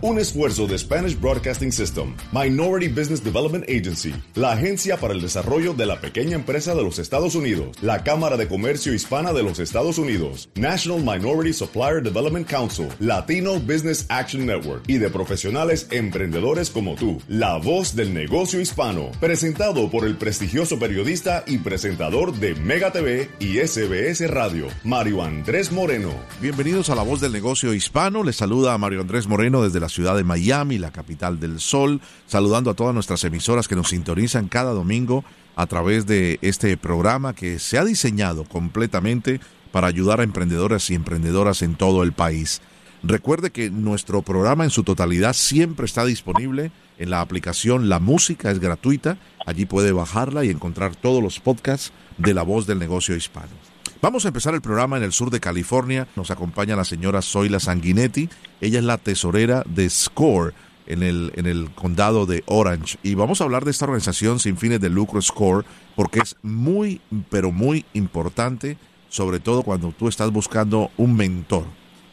un esfuerzo de Spanish Broadcasting System, Minority Business Development Agency, la Agencia para el Desarrollo de la Pequeña Empresa de los Estados Unidos, la Cámara de Comercio Hispana de los Estados Unidos, National Minority Supplier Development Council, Latino Business Action Network y de profesionales emprendedores como tú, la voz del negocio hispano, presentado por el prestigioso periodista y presentador de Mega TV y SBS Radio, Mario Andrés Moreno. Bienvenidos a la voz del negocio hispano, les saluda a Mario Andrés Moreno desde la ciudad de Miami, la capital del sol, saludando a todas nuestras emisoras que nos sintonizan cada domingo a través de este programa que se ha diseñado completamente para ayudar a emprendedores y emprendedoras en todo el país. Recuerde que nuestro programa en su totalidad siempre está disponible en la aplicación La Música, es gratuita. Allí puede bajarla y encontrar todos los podcasts de La Voz del Negocio Hispano. Vamos a empezar el programa en el sur de California. Nos acompaña la señora Zoila Sanguinetti. Ella es la tesorera de SCORE en el, en el condado de Orange. Y vamos a hablar de esta organización sin fines de lucro SCORE porque es muy, pero muy importante, sobre todo cuando tú estás buscando un mentor,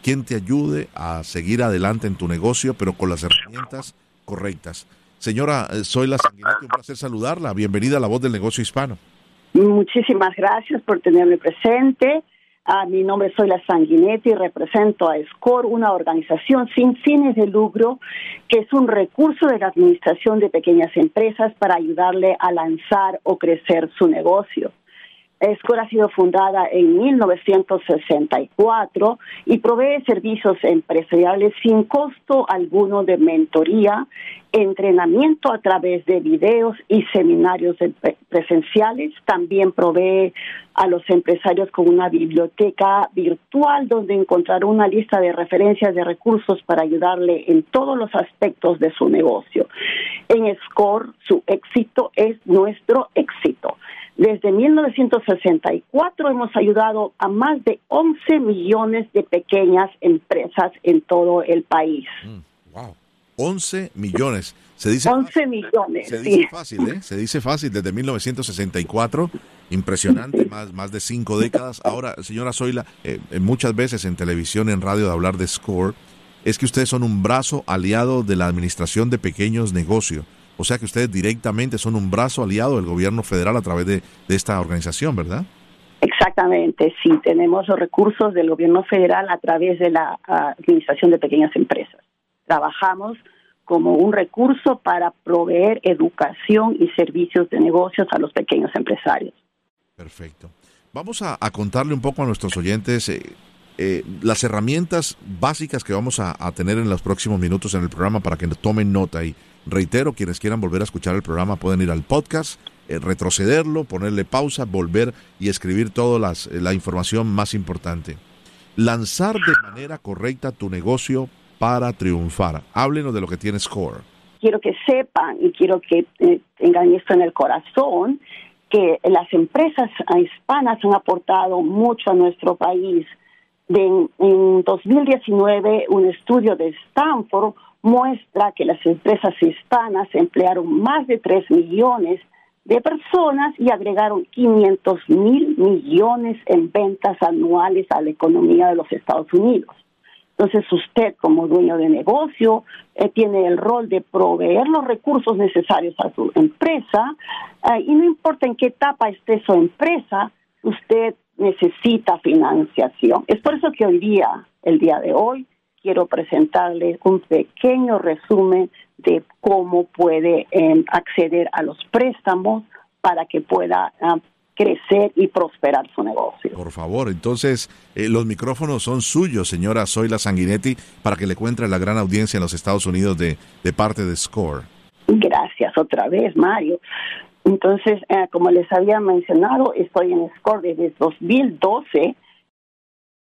quien te ayude a seguir adelante en tu negocio, pero con las herramientas correctas. Señora Zoila Sanguinetti, un placer saludarla. Bienvenida a la voz del negocio hispano. Muchísimas gracias por tenerme presente. Ah, mi nombre es Soyla Sanguinetti y represento a SCORE, una organización sin fines de lucro que es un recurso de la Administración de Pequeñas Empresas para ayudarle a lanzar o crecer su negocio. SCORE ha sido fundada en 1964 y provee servicios empresariales sin costo alguno de mentoría, entrenamiento a través de videos y seminarios presenciales. También provee a los empresarios con una biblioteca virtual donde encontrar una lista de referencias de recursos para ayudarle en todos los aspectos de su negocio. En SCORE, su éxito es nuestro éxito. Desde 1964 hemos ayudado a más de 11 millones de pequeñas empresas en todo el país. wow. 11 millones. Se dice 11 millones. Se dice fácil, ¿eh? Se dice fácil desde 1964. Impresionante, más, más de cinco décadas. Ahora, señora Zoila, eh, muchas veces en televisión, en radio, de hablar de SCORE, es que ustedes son un brazo aliado de la Administración de Pequeños Negocios. O sea que ustedes directamente son un brazo aliado del gobierno federal a través de, esta organización, ¿verdad? Exactamente, sí, tenemos los recursos del gobierno federal a través de la Administración de Pequeñas Empresas. Trabajamos como un recurso para proveer educación y servicios de negocios a los pequeños empresarios. Perfecto. Vamos a, contarle un poco a nuestros oyentes eh, eh, las herramientas básicas que vamos a, tener en los próximos minutos en el programa para que tomen nota. Y reitero, quienes quieran volver a escuchar el programa pueden ir al podcast, eh, retrocederlo, ponerle pausa, volver y escribir toda eh, la información más importante. Lanzar de manera correcta tu negocio para triunfar. Háblenos de lo que tiene Score. Quiero que sepan y quiero que tengan esto en el corazón, que las empresas hispanas han aportado mucho a nuestro país de, en 2019, un estudio de Stanford muestra que las empresas hispanas emplearon más de 3 millones de personas y agregaron 500 mil millones en ventas anuales a la economía de los Estados Unidos. Entonces usted como dueño de negocio eh, tiene el rol de proveer los recursos necesarios a su empresa eh, y no importa en qué etapa esté su empresa, usted necesita financiación. Es por eso que hoy día, el día de hoy, quiero presentarle un pequeño resumen de cómo puede em, acceder a los préstamos para que pueda crecer y prosperar su negocio. Por favor, entonces eh, los micrófonos son suyos, señora Zoila Sanguinetti, para que le cuente la gran audiencia en los Estados Unidos de, de parte de SCORE. Gracias otra vez, Mario. Entonces, eh, como les había mencionado, estoy en SCORE desde 2012.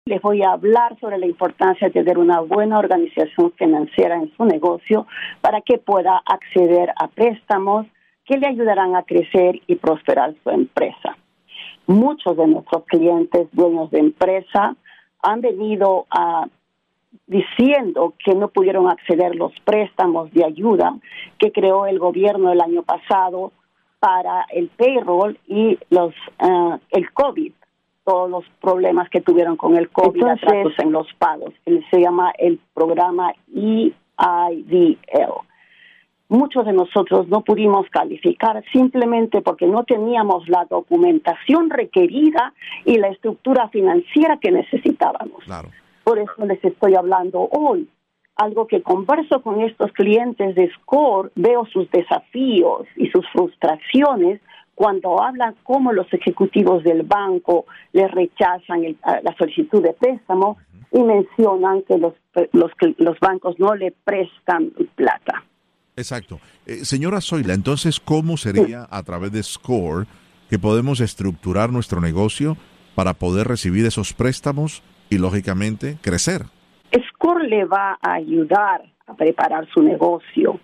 Les voy a hablar sobre la importancia de tener una buena organización financiera en su negocio para que pueda acceder a préstamos que le ayudarán a crecer y prosperar su empresa. Muchos de nuestros clientes, dueños de empresa, han venido a diciendo que no pudieron acceder los préstamos de ayuda que creó el gobierno el año pasado para el payroll y los uh, el COVID. Todos los problemas que tuvieron con el COVID, atrasos en los pagos. Se llama el programa EIDL. Muchos de nosotros no pudimos calificar simplemente porque no teníamos la documentación requerida y la estructura financiera que necesitábamos. Por eso les estoy hablando hoy. Algo que converso con estos clientes de SCORE, veo sus desafíos y sus frustraciones cuando hablan cómo los ejecutivos del banco les rechazan la solicitud de préstamo y mencionan que los, los, los bancos no le prestan plata. Exacto. Eh, señora Zoila, entonces, ¿cómo sería a través de SCORE que podemos estructurar nuestro negocio para poder recibir esos préstamos y, lógicamente, crecer? SCORE le va a ayudar a preparar su negocio.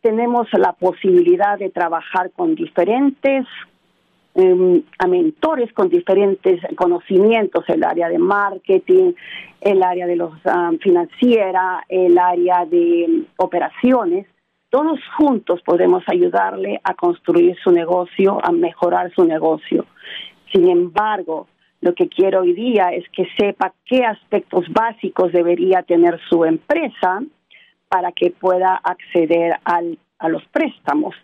Tenemos la posibilidad de trabajar con diferentes em, mentores con diferentes conocimientos, el área de marketing, el área de los ah, financiera, el área de operaciones, todos juntos podemos ayudarle a construir su negocio, a mejorar su negocio. Sin embargo, lo que quiero hoy día es que sepa qué aspectos básicos debería tener su empresa para que pueda acceder al, a los préstamos.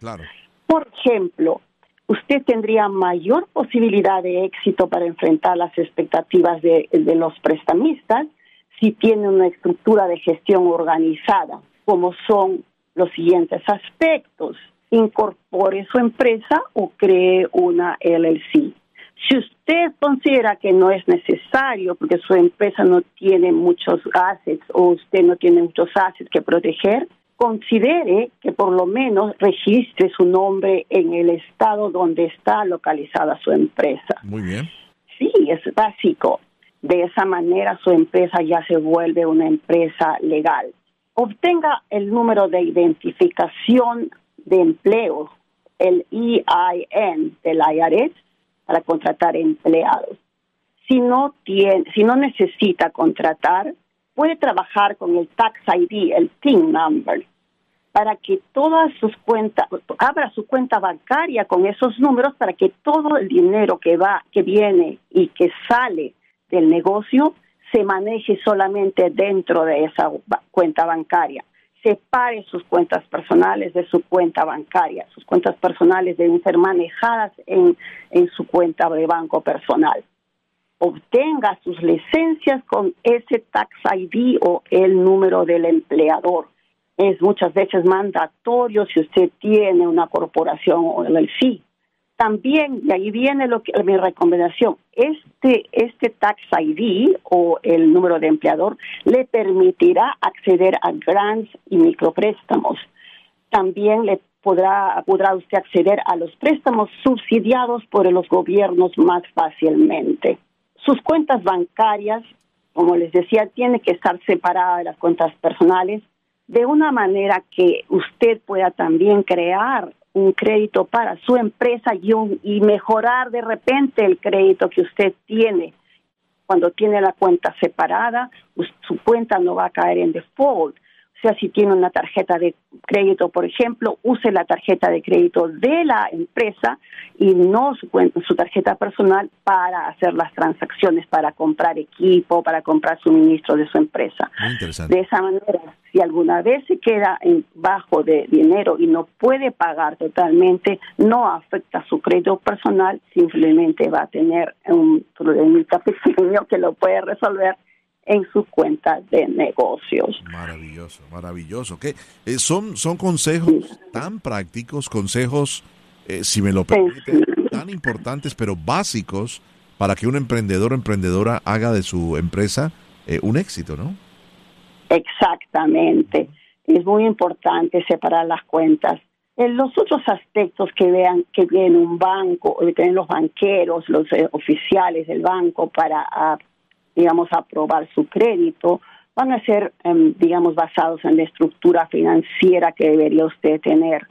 Por ejemplo, usted tendría mayor posibilidad de éxito para enfrentar las expectativas de, de los prestamistas si tiene una estructura de gestión organizada, como son los siguientes aspectos. Incorpore su empresa o cree una LLC. Si usted considera que no es necesario porque su empresa no tiene muchos assets o usted no tiene muchos assets que proteger, considere que por lo menos registre su nombre en el estado donde está localizada su empresa. Muy bien. Sí, es básico. De esa manera su empresa ya se vuelve una empresa legal obtenga el número de identificación de empleo, el EIN del IRS, para contratar empleados. Si no, tiene, si no necesita contratar, puede trabajar con el Tax ID, el TIN number, para que todas sus cuentas, abra su cuenta bancaria con esos números para que todo el dinero que va, que viene y que sale del negocio se maneje solamente dentro de esa cuenta bancaria. Separe sus cuentas personales de su cuenta bancaria. Sus cuentas personales deben ser manejadas en, en su cuenta de banco personal. Obtenga sus licencias con ese tax ID o el número del empleador. Es muchas veces mandatorio si usted tiene una corporación o el sí también, y ahí viene lo que, mi recomendación, este, este Tax ID o el número de empleador le permitirá acceder a grants y micropréstamos. También le podrá, podrá usted acceder a los préstamos subsidiados por los gobiernos más fácilmente. Sus cuentas bancarias, como les decía, tienen que estar separadas de las cuentas personales de una manera que usted pueda también crear un crédito para su empresa y, y mejorar de repente el crédito que usted tiene. Cuando tiene la cuenta separada, su cuenta no va a caer en default sea, si tiene una tarjeta de crédito, por ejemplo, use la tarjeta de crédito de la empresa y no su, su tarjeta personal para hacer las transacciones, para comprar equipo, para comprar suministro de su empresa. De esa manera, si alguna vez se queda en bajo de dinero y no puede pagar totalmente, no afecta su crédito personal, simplemente va a tener un problemita pequeño que lo puede resolver en su cuenta de negocios. Maravilloso, maravilloso. Eh, son, son consejos tan prácticos, consejos, eh, si me lo permite, tan importantes, pero básicos para que un emprendedor o emprendedora haga de su empresa eh, un éxito, ¿no? Exactamente. Es muy importante separar las cuentas. En los otros aspectos que vean que viene un banco, que tienen los banqueros, los oficiales del banco para ah, digamos, aprobar su crédito, van a ser, em, digamos, basados en la estructura financiera que debería usted tener.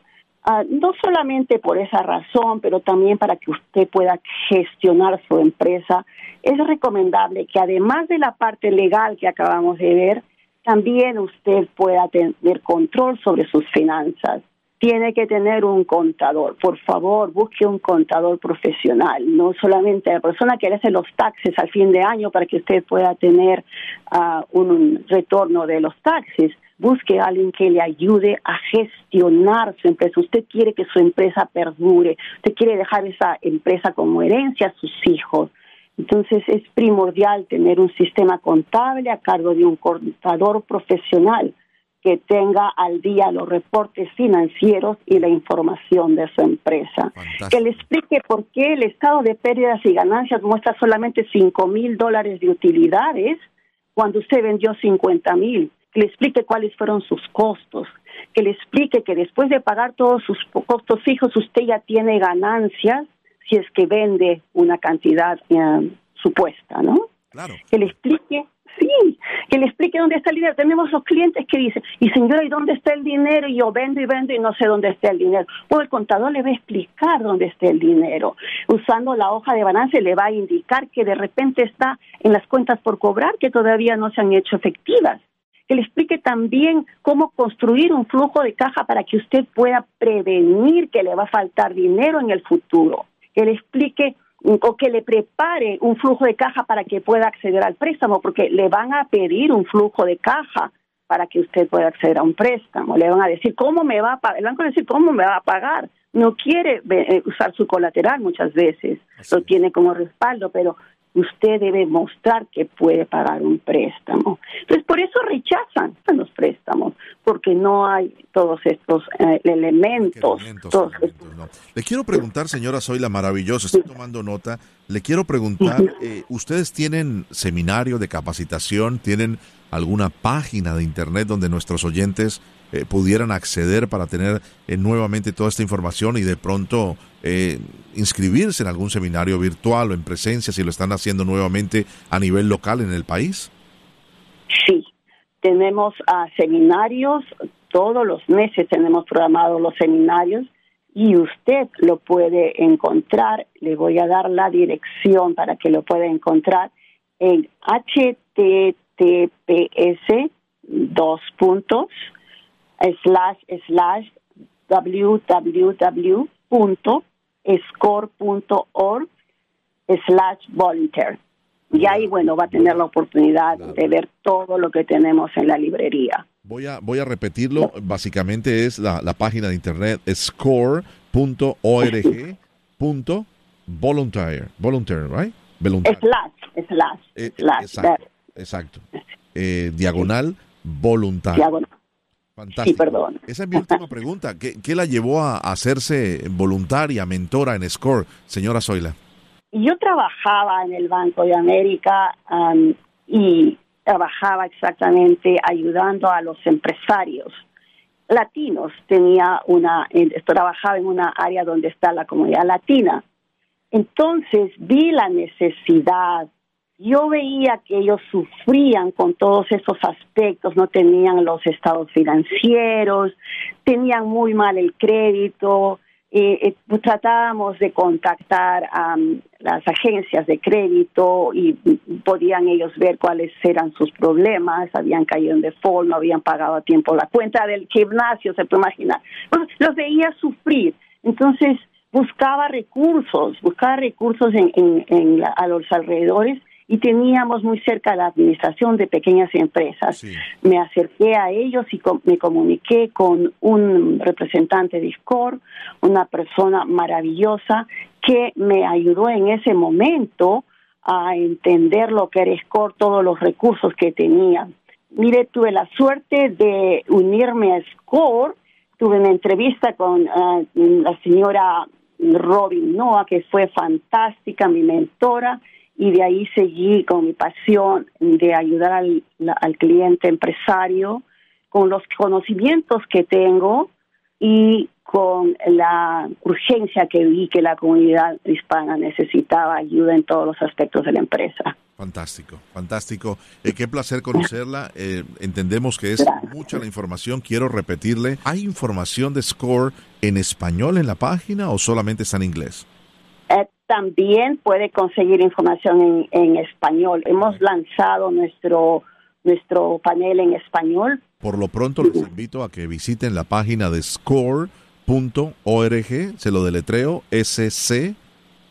Ah, no solamente por esa razón, pero también para que usted pueda gestionar su empresa, es recomendable que además de la parte legal que acabamos de ver, también usted pueda tener control sobre sus finanzas tiene que tener un contador. Por favor, busque un contador profesional, no solamente la persona que le hace los taxes al fin de año para que usted pueda tener ah, un retorno de los taxes. Busque a alguien que le ayude a gestionar su empresa. Usted quiere que su empresa perdure, usted quiere dejar esa empresa como herencia a sus hijos. Entonces es primordial tener un sistema contable a cargo de un contador profesional que tenga al día los reportes financieros y la información de su empresa. Que le explique por qué el estado de pérdidas y ganancias muestra solamente 5 mil dólares de utilidades cuando usted vendió 50 mil. Que le explique cuáles fueron sus costos. Que le explique que después de pagar todos sus costos fijos, usted ya tiene ganancias si es que vende una cantidad eh, supuesta, ¿no? Claro. Que le explique Sí, que le explique dónde está el dinero. Tenemos los clientes que dicen, y señora, ¿y dónde está el dinero? Y yo vendo y vendo y no sé dónde está el dinero. Pues el contador le va a explicar dónde está el dinero. Usando la hoja de balance le va a indicar que de repente está en las cuentas por cobrar que todavía no se han hecho efectivas. Que le explique también cómo construir un flujo de caja para que usted pueda prevenir que le va a faltar dinero en el futuro. Que le explique o que le prepare un flujo de caja para que pueda acceder al préstamo, porque le van a pedir un flujo de caja para que usted pueda acceder a un préstamo. Le van a decir, ¿cómo me va a pagar? Le van a decir, ¿cómo me va a pagar? No quiere eh, usar su colateral muchas veces, lo tiene como respaldo, pero usted debe mostrar que puede pagar un préstamo. Entonces, por eso rechazan los préstamos, porque no hay todos estos eh, elementos. Le quiero preguntar, señora Soy la maravillosa, estoy tomando nota, le quiero preguntar, eh, ¿ustedes tienen seminario de capacitación? ¿Tienen alguna página de internet donde nuestros oyentes eh, pudieran acceder para tener eh, nuevamente toda esta información y de pronto eh, inscribirse en algún seminario virtual o en presencia si lo están haciendo nuevamente a nivel local en el país? Sí, tenemos uh, seminarios, todos los meses tenemos programados los seminarios y usted lo puede encontrar, le voy a dar la dirección para que lo pueda encontrar en https dos puntos slash slash www.score.org slash volunteer. Y ahí, bueno, va a tener la oportunidad de ver todo lo que tenemos en la librería. Voy a, voy a repetirlo. Básicamente es la, la página de internet score.org. Volunteer, volunteer, right? Slash, slash, eh, Exacto, exacto. Eh, diagonal voluntario. Diagonal. Fantástico. Sí, perdón. Esa es mi última pregunta. ¿Qué, la llevó a hacerse voluntaria, mentora en SCORE, señora Zoila? Yo trabajaba en el Banco de América um, y trabajaba exactamente ayudando a los empresarios latinos. Tenía una, trabajaba en una área donde está la comunidad latina. Entonces vi la necesidad yo veía que ellos sufrían con todos esos aspectos, no tenían los estados financieros, tenían muy mal el crédito, eh, eh, pues tratábamos de contactar a las agencias de crédito y podían ellos ver cuáles eran sus problemas, habían caído en default, no habían pagado a tiempo la cuenta del gimnasio, se puede imaginar. los veía sufrir. Entonces buscaba recursos, buscaba recursos en, a los alrededores y teníamos muy cerca la administración de pequeñas empresas. Me acerqué a ellos y me comuniqué con un representante de SCORE, una persona maravillosa que me ayudó en ese momento a entender lo que era SCORE, todos los recursos que tenía. Mire, tuve la suerte de unirme a SCORE, tuve una entrevista con ah, la señora Robin Noah, que fue fantástica, mi mentora, y de ahí seguí con mi pasión de ayudar al, al cliente empresario con los conocimientos que tengo y con la urgencia que vi que la comunidad hispana necesitaba ayuda en todos los aspectos de la empresa. Fantástico, fantástico. Eh, qué placer conocerla. Eh, entendemos que es mucha la información. Quiero repetirle, ¿hay información de Score en español en la página o solamente está en inglés? También puede conseguir información en, español. Hemos lanzado nuestro, nuestro panel en español. Por lo pronto les invito a que visiten la página de score.org se lo deletreo, score.org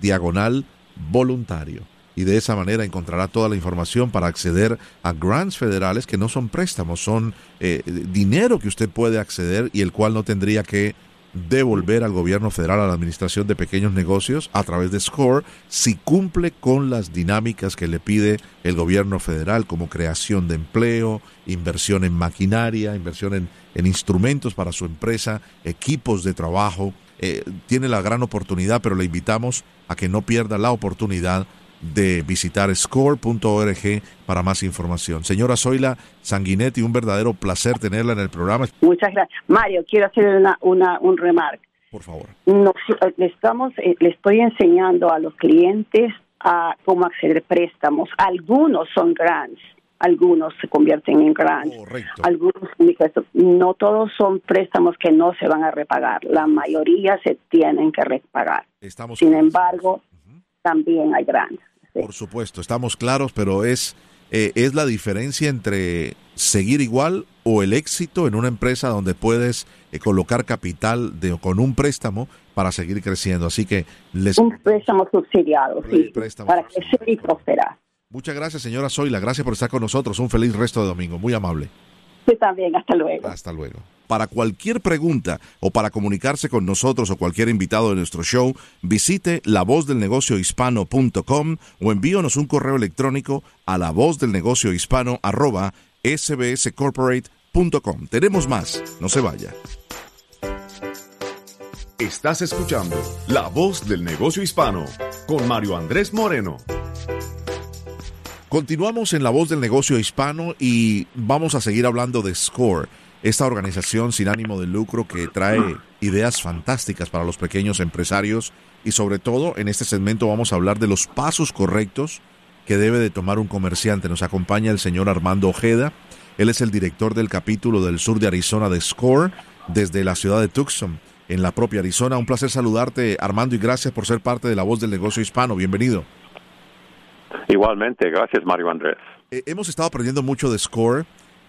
diagonal voluntario. Y de esa manera encontrará toda la información para acceder a grants federales que no son préstamos, son eh, dinero que usted puede acceder y el cual no tendría que devolver al gobierno federal a la administración de pequeños negocios a través de SCORE si cumple con las dinámicas que le pide el gobierno federal como creación de empleo, inversión en maquinaria, inversión en, instrumentos para su empresa, equipos de trabajo. Eh, tiene la gran oportunidad, pero le invitamos a que no pierda la oportunidad de visitar score.org para más información. Señora Zoila Sanguinetti, un verdadero placer tenerla en el programa. Muchas gracias. Mario, quiero hacer una, una un remarque. Por favor. le, estamos, eh, le estoy enseñando a los clientes a cómo acceder a préstamos. Algunos son grants, algunos se convierten en grants. Correcto. Algunos, no todos son préstamos que no se van a repagar. La mayoría se tienen que repagar. Estamos Sin embargo, también hay grants. Por supuesto, estamos claros, pero es, eh, es la diferencia entre seguir igual o el éxito en una empresa donde puedes eh, colocar capital de, con un préstamo para seguir creciendo. Así que les... Un préstamo subsidiado, sí, para crecer y prosperar. Muchas gracias, señora Zoila. Gracias por estar con nosotros. Un feliz resto de domingo. Muy amable. Sí, también. Hasta luego. Hasta luego. Para cualquier pregunta o para comunicarse con nosotros o cualquier invitado de nuestro show, visite lavozdelnegociohispano.com o envíonos un correo electrónico a lavozdelnegociohispano@sbscorporate.com. Tenemos más, no se vaya. Estás escuchando La Voz del Negocio Hispano con Mario Andrés Moreno. Continuamos en La Voz del Negocio Hispano y vamos a seguir hablando de Score esta organización sin ánimo de lucro que trae ideas fantásticas para los pequeños empresarios y sobre todo en este segmento vamos a hablar de los pasos correctos que debe de tomar un comerciante. Nos acompaña el señor Armando Ojeda. Él es el director del capítulo del sur de Arizona de SCORE desde la ciudad de Tucson, en la propia Arizona. Un placer saludarte, Armando, y gracias por ser parte de la voz del negocio hispano. Bienvenido. Igualmente, gracias Mario Andrés. Eh, hemos estado aprendiendo mucho de SCORE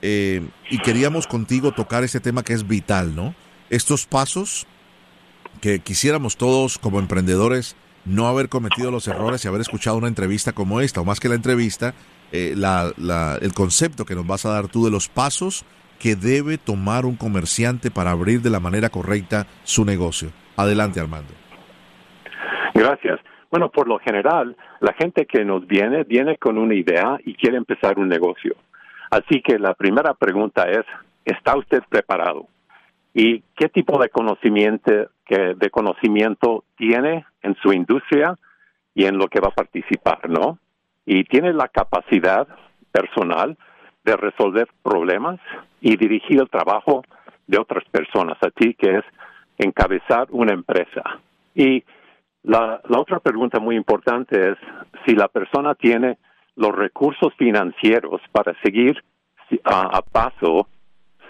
eh, y queríamos contigo tocar este tema que es vital, ¿no? Estos pasos que quisiéramos todos como emprendedores no haber cometido los errores y haber escuchado una entrevista como esta, o más que la entrevista, eh, el concepto que nos vas a dar tú de los pasos que debe tomar un comerciante para abrir de la manera correcta su negocio. Adelante, Armando. Gracias. Bueno, por lo general, la gente que nos viene viene con una idea y quiere empezar un negocio. Así que la primera pregunta es, ¿está usted preparado? ¿Y qué tipo de conocimiento, de conocimiento tiene en su industria y en lo que va a participar, no? Y tiene la capacidad personal de resolver problemas y dirigir el trabajo de otras personas, así que es encabezar una empresa. Y la, la otra pregunta muy importante es si la persona tiene los recursos financieros para seguir a, paso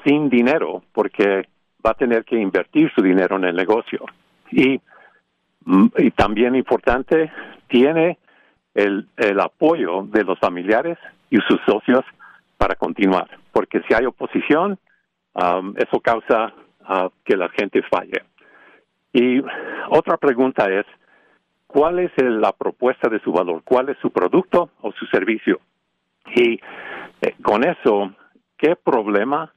sin dinero, porque va a tener que invertir su dinero en el negocio. Y, mm, y también importante, tiene el, el apoyo de los familiares y sus socios para continuar, porque si hay oposición, um, eso causa uh, que la gente falle. Y otra pregunta es, ¿cuál es la propuesta de su valor? ¿Cuál es su producto o su servicio? Y eh, con eso, ¿qué problema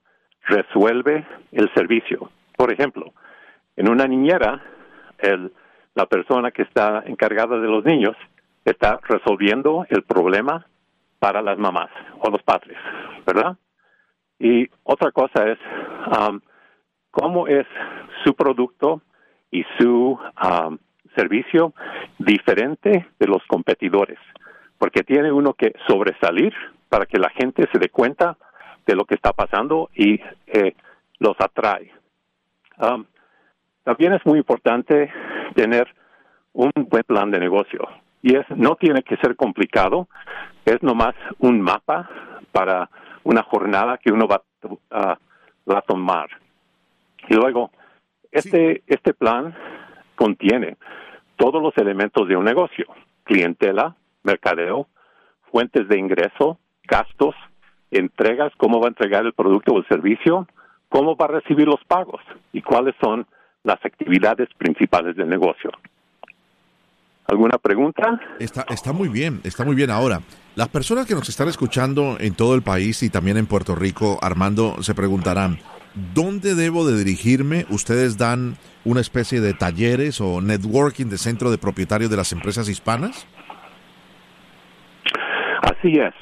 resuelve el servicio? Por ejemplo, en una niñera, la persona que está encargada de los niños está resolviendo el problema para las mamás o los padres, ¿verdad? Y otra cosa es um, cómo es su producto y su um, servicio diferente de los competidores, porque tiene uno que sobresalir para que la gente se dé cuenta de lo que está pasando y eh, los atrae. Um, también es muy importante tener un buen plan de negocio y es no tiene que ser complicado, es nomás un mapa para una jornada que uno va, a tomar. Y luego, este, este plan contiene todos los elementos de un negocio, clientela, mercadeo, fuentes de ingreso, gastos, entregas, cómo va a entregar el producto o el servicio, cómo va a recibir los pagos y cuáles son las actividades principales del negocio. ¿Alguna pregunta? Está, está muy bien, está muy bien. Ahora, las personas que nos están escuchando en todo el país y también en Puerto Rico, Armando, se preguntarán, ¿dónde debo de dirigirme? Ustedes dan una especie de talleres o networking de centro de propietarios de las empresas hispanas. Así es.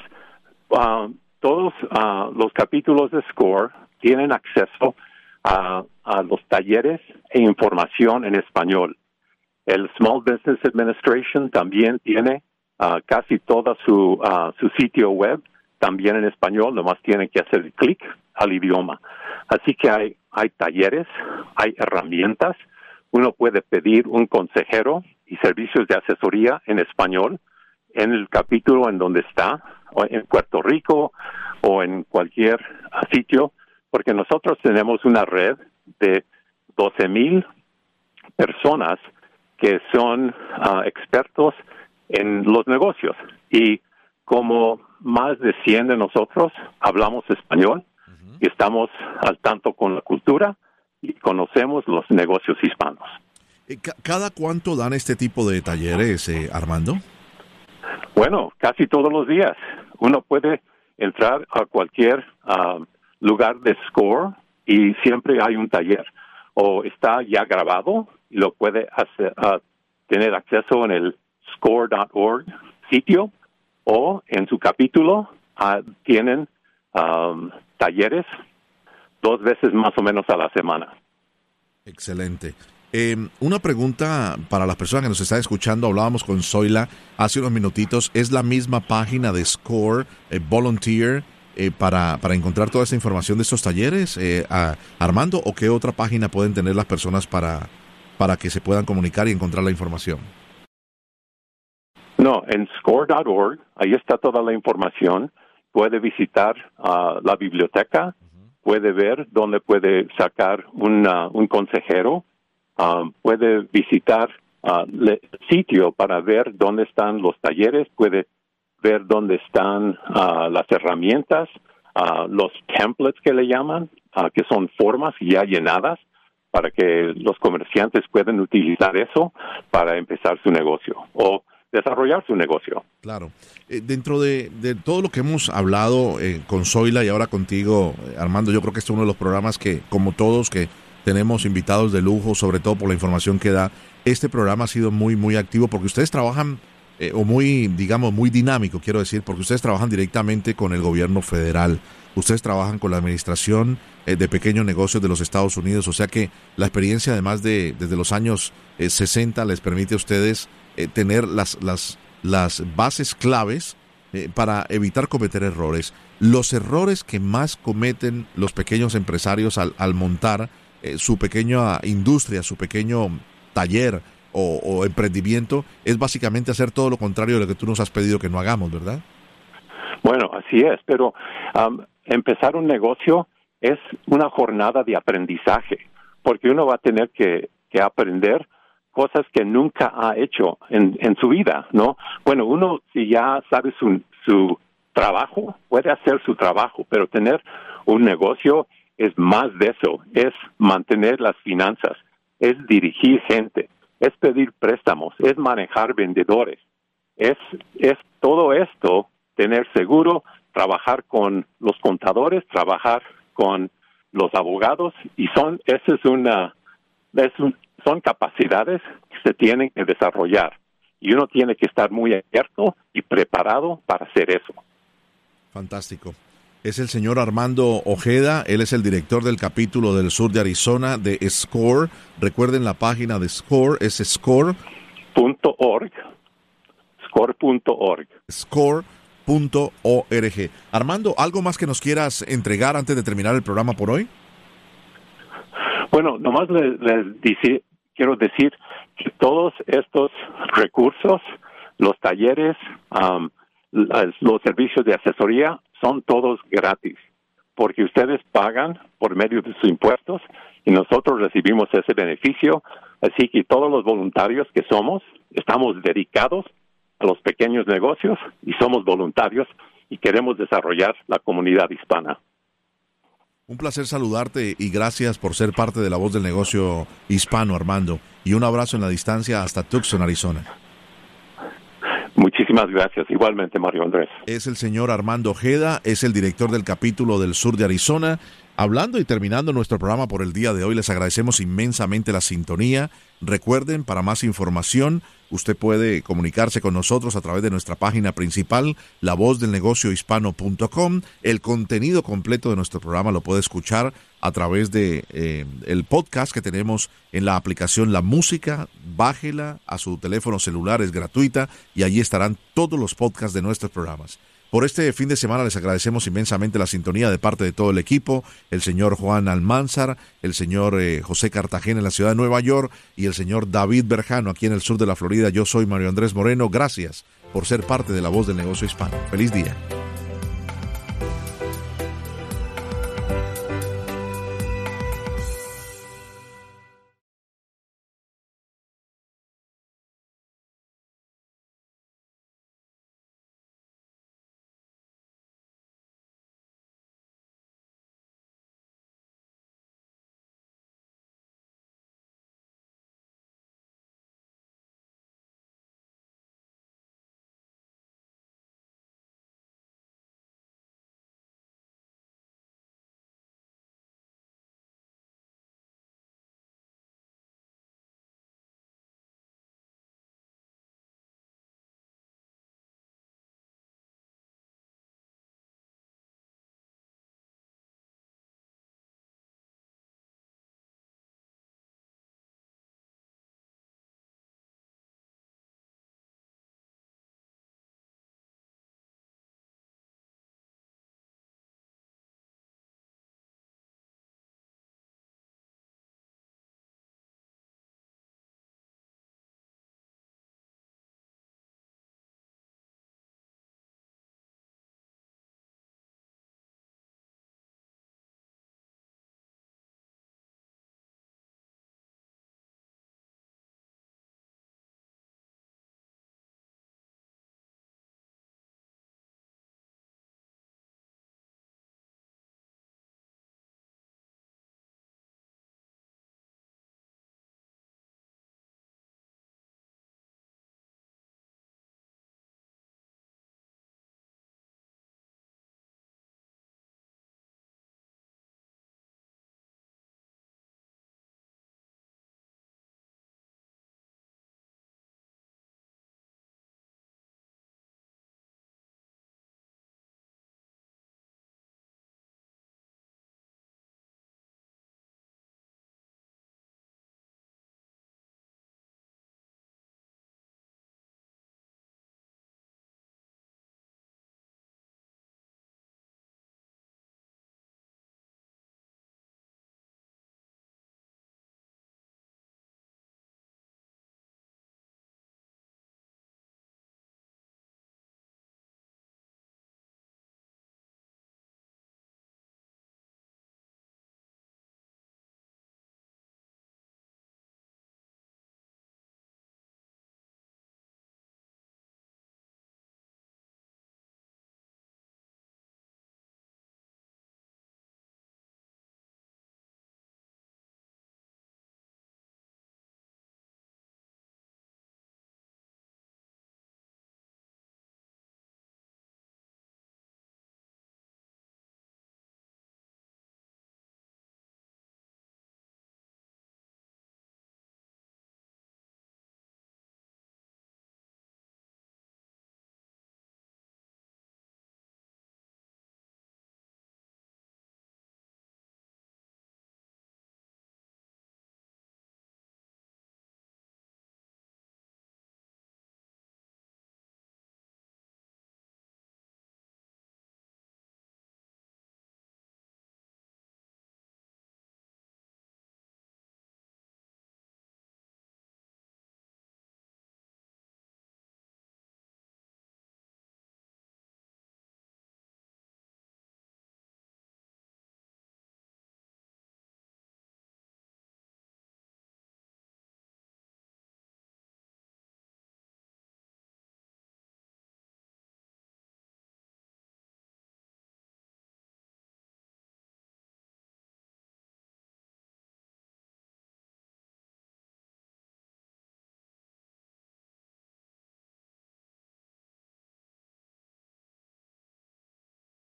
Ah, todos ah, los capítulos de SCORE tienen acceso a, los talleres e información en español. El Small Business Administration también tiene uh, casi todo su, su sitio web también en español, nomás tienen que hacer clic al idioma. Así que hay, hay talleres, hay herramientas, uno puede pedir un consejero y servicios de asesoría en español en el capítulo en donde está, o en Puerto Rico o en cualquier sitio, porque nosotros tenemos una red de 12 mil personas que son ah, expertos en los negocios. Y como más de 100 de nosotros hablamos español y estamos al tanto con la cultura y conocemos los negocios hispanos. Eh, ¿Cada cuánto dan este tipo de talleres, eh, Armando? Bueno, casi todos los días. Uno puede entrar a cualquier ah, lugar de score y siempre hay un taller. O está ya grabado y lo puede hacer, ah, tener acceso en el score.org sitio o en su capítulo ah, tienen talleres dos veces más o menos a la semana. Excelente. Em, una pregunta para las personas que nos están escuchando. Hablábamos con Zoila hace unos minutitos. ¿Es la misma página de Score eh, Volunteer eh, para, para, encontrar toda esa información de estos talleres, eh, Armando? ¿O qué otra página pueden tener las personas para, para que se puedan comunicar y encontrar la información? No, en score.org, ahí está toda la información. Puede visitar ah, la biblioteca, puede ver dónde puede sacar un consejero Um, puede visitar uh, el sitio para ver dónde están los talleres, puede ver dónde están las herramientas, los templates que le llaman, que son formas ya llenadas para que los comerciantes puedan utilizar eso para empezar su negocio desarrollar su negocio. Claro. Eh, dentro de, todo lo que hemos hablado eh, con Zoila y ahora contigo, eh, Armando, yo creo que este es uno de los programas que, como todos, que tenemos invitados de lujo, sobre todo por la información que da. Este programa ha sido muy, muy activo porque ustedes trabajan, eh, o muy, digamos, muy dinámico, quiero decir, porque ustedes trabajan directamente con el gobierno federal. Ustedes trabajan con la administración eh, de pequeños negocios de los Estados Unidos, o sea que la experiencia, además de desde los años 60, eh, les permite a ustedes tener las, las, las bases claves para evitar cometer errores. Los errores que más cometen los pequeños empresarios al, al montar eh, su pequeña industria, su pequeño taller o, emprendimiento, es básicamente hacer todo lo contrario de lo que tú nos has pedido que no hagamos, ¿verdad? Bueno, así es, pero empezar un negocio es una jornada de aprendizaje, porque uno va a tener que, aprender cosas que nunca ha hecho en, en su vida, ¿no? Bueno, uno si ya sabe su, su trabajo, puede hacer su trabajo, pero tener un negocio es más de eso, es mantener las finanzas, es dirigir gente, es pedir préstamos, es manejar vendedores, es, es todo esto, tener seguro, trabajar con los contadores, trabajar con los abogados y son, esa es una, es son capacidades que se tienen que desarrollar y uno tiene que estar muy abierto y preparado para hacer eso. Fantástico es el señor Armando Ojeda. Él es el director del capítulo del sur de Arizona de SCORE. Recuerden la página de SCORE, es score.org. Score.org. Score.org. Armando, ¿algo más que nos quieras entregar antes de terminar el programa por hoy? Bueno, nomás les, quiero decir que todos estos recursos, los talleres, los servicios de asesoría son todos gratis, porque ustedes pagan por medio de sus impuestos y nosotros recibimos ese beneficio. Así que todos los voluntarios que somos estamos dedicados a los pequeños negocios y somos voluntarios y queremos desarrollar la comunidad hispana. Un placer saludarte y gracias por ser parte de la voz del negocio hispano, Armando. Y un abrazo en la distancia hasta Tucson, Arizona. Muchísimas gracias. Igualmente, Mario Andrés. Es el señor Armando Ojeda, es el director del capítulo del sur de Arizona. Hablando y terminando nuestro programa por el día de hoy, les agradecemos inmensamente la sintonía. Recuerden, para más información, usted puede comunicarse con nosotros a través de nuestra página principal, lavozdelnegociohispano.com. El contenido completo de nuestro programa lo puede escuchar a través de eh, el podcast que tenemos en la aplicación La Música. Bájela a su teléfono celular, es gratuita y allí estarán todos los podcasts de nuestros programas. Por este fin de semana les agradecemos inmensamente la sintonía de parte de todo el equipo, el señor Juan Almanzar, el señor eh, José Cartagena en la ciudad de Nueva York y el señor David Berjano aquí en el sur de la Florida. Yo soy Mario Andrés Moreno. Gracias por ser parte de la voz del negocio hispano. Feliz día.